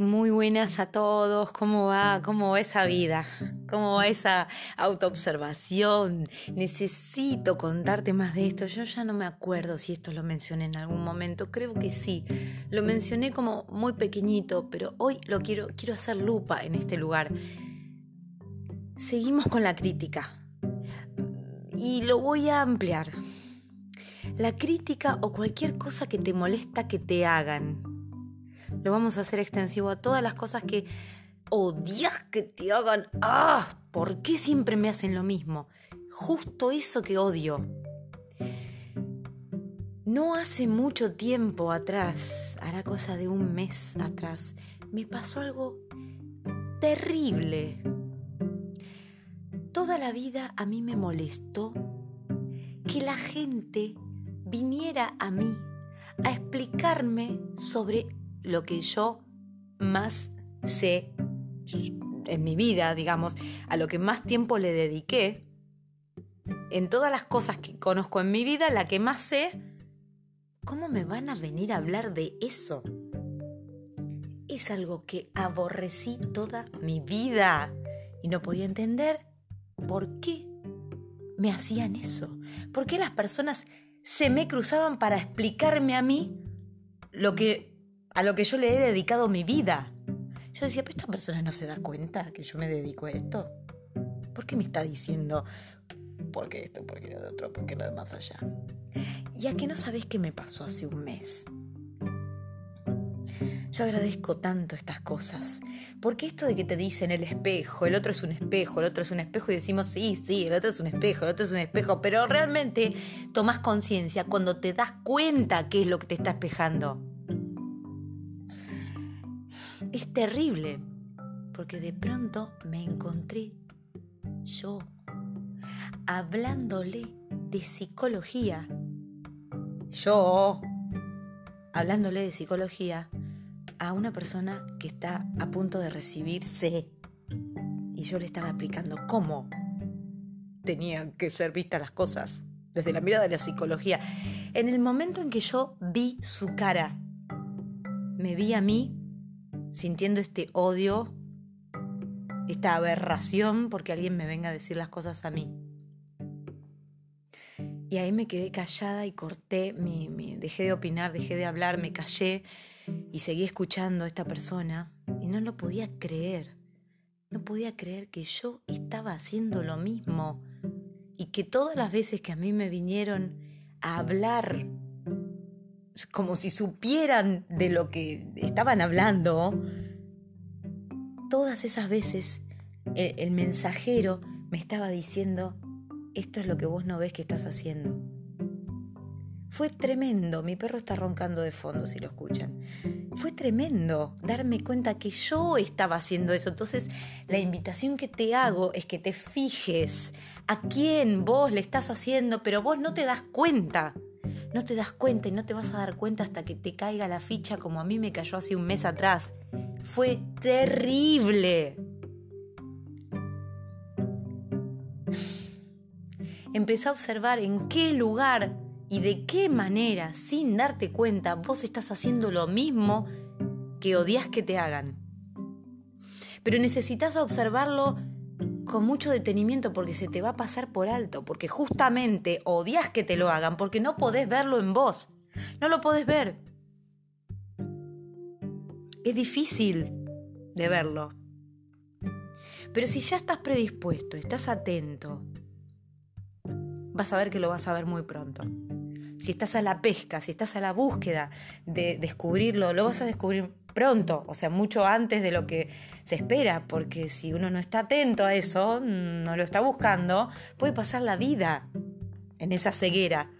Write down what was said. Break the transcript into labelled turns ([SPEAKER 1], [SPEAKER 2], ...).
[SPEAKER 1] Muy buenas a todos, ¿cómo va? ¿Cómo va esa vida? ¿Cómo va esa autoobservación? Necesito contarte más de esto. Yo ya no me acuerdo si esto lo mencioné en algún momento, creo que sí. Lo mencioné como muy pequeñito, pero hoy lo quiero quiero hacer lupa en este lugar. Seguimos con la crítica. Y lo voy a ampliar. La crítica o cualquier cosa que te molesta que te hagan lo vamos a hacer extensivo a todas las cosas que odias que te hagan. ¡Ah! ¿Por qué siempre me hacen lo mismo? Justo eso que odio. No hace mucho tiempo atrás, hará cosa de un mes atrás, me pasó algo terrible. Toda la vida a mí me molestó que la gente viniera a mí a explicarme sobre lo que yo más sé en mi vida, digamos, a lo que más tiempo le dediqué, en todas las cosas que conozco en mi vida, la que más sé, ¿cómo me van a venir a hablar de eso? Es algo que aborrecí toda mi vida y no podía entender por qué me hacían eso. ¿Por qué las personas se me cruzaban para explicarme a mí lo que a lo que yo le he dedicado mi vida. Yo decía, pero esta persona no se da cuenta que yo me dedico a esto. ¿Por qué me está diciendo por qué esto, por qué lo de otro, por qué lo de más allá? ¿Y a qué no sabes qué me pasó hace un mes? Yo agradezco tanto estas cosas. Porque esto de que te dicen el espejo, el otro es un espejo, el otro es un espejo y decimos, sí, sí, el otro es un espejo, el otro es un espejo, pero realmente tomas conciencia cuando te das cuenta qué es lo que te está espejando es terrible, porque de pronto me encontré yo hablándole de psicología. Yo hablándole de psicología a una persona que está a punto de recibirse. Y yo le estaba explicando cómo tenían que ser vistas las cosas desde la mirada de la psicología. En el momento en que yo vi su cara, me vi a mí sintiendo este odio, esta aberración porque alguien me venga a decir las cosas a mí. Y ahí me quedé callada y corté, me, dejé de opinar, dejé de hablar, me callé y seguí escuchando a esta persona y no lo podía creer. No podía creer que yo estaba haciendo lo mismo y que todas las veces que a mí me vinieron a hablar como si supieran de lo que estaban hablando, todas esas veces el, mensajero me estaba diciendo, esto es lo que vos no ves que estás haciendo. Fue tremendo, mi perro está roncando de fondo si lo escuchan. Fue tremendo darme cuenta que yo estaba haciendo eso. Entonces, la invitación que te hago es que te fijes a quién vos le estás haciendo, pero vos no te das cuenta no te das cuenta y no te vas a dar cuenta hasta que te caiga la ficha como a mí me cayó hace un mes atrás. Fue terrible. Empecé a observar en qué lugar y de qué manera, sin darte cuenta, vos estás haciendo lo mismo que odias que te hagan. Pero necesitas observarlo con mucho detenimiento porque se te va a pasar por alto, porque justamente odias que te lo hagan, porque no podés verlo en vos, no lo podés ver. Es difícil de verlo. Pero si ya estás predispuesto, estás atento, vas a ver que lo vas a ver muy pronto. Si estás a la pesca, si estás a la búsqueda de descubrirlo, lo vas a descubrir pronto, o sea, mucho antes de lo que se espera, porque si uno no está atento a eso, no lo está buscando, puede pasar la vida en esa ceguera.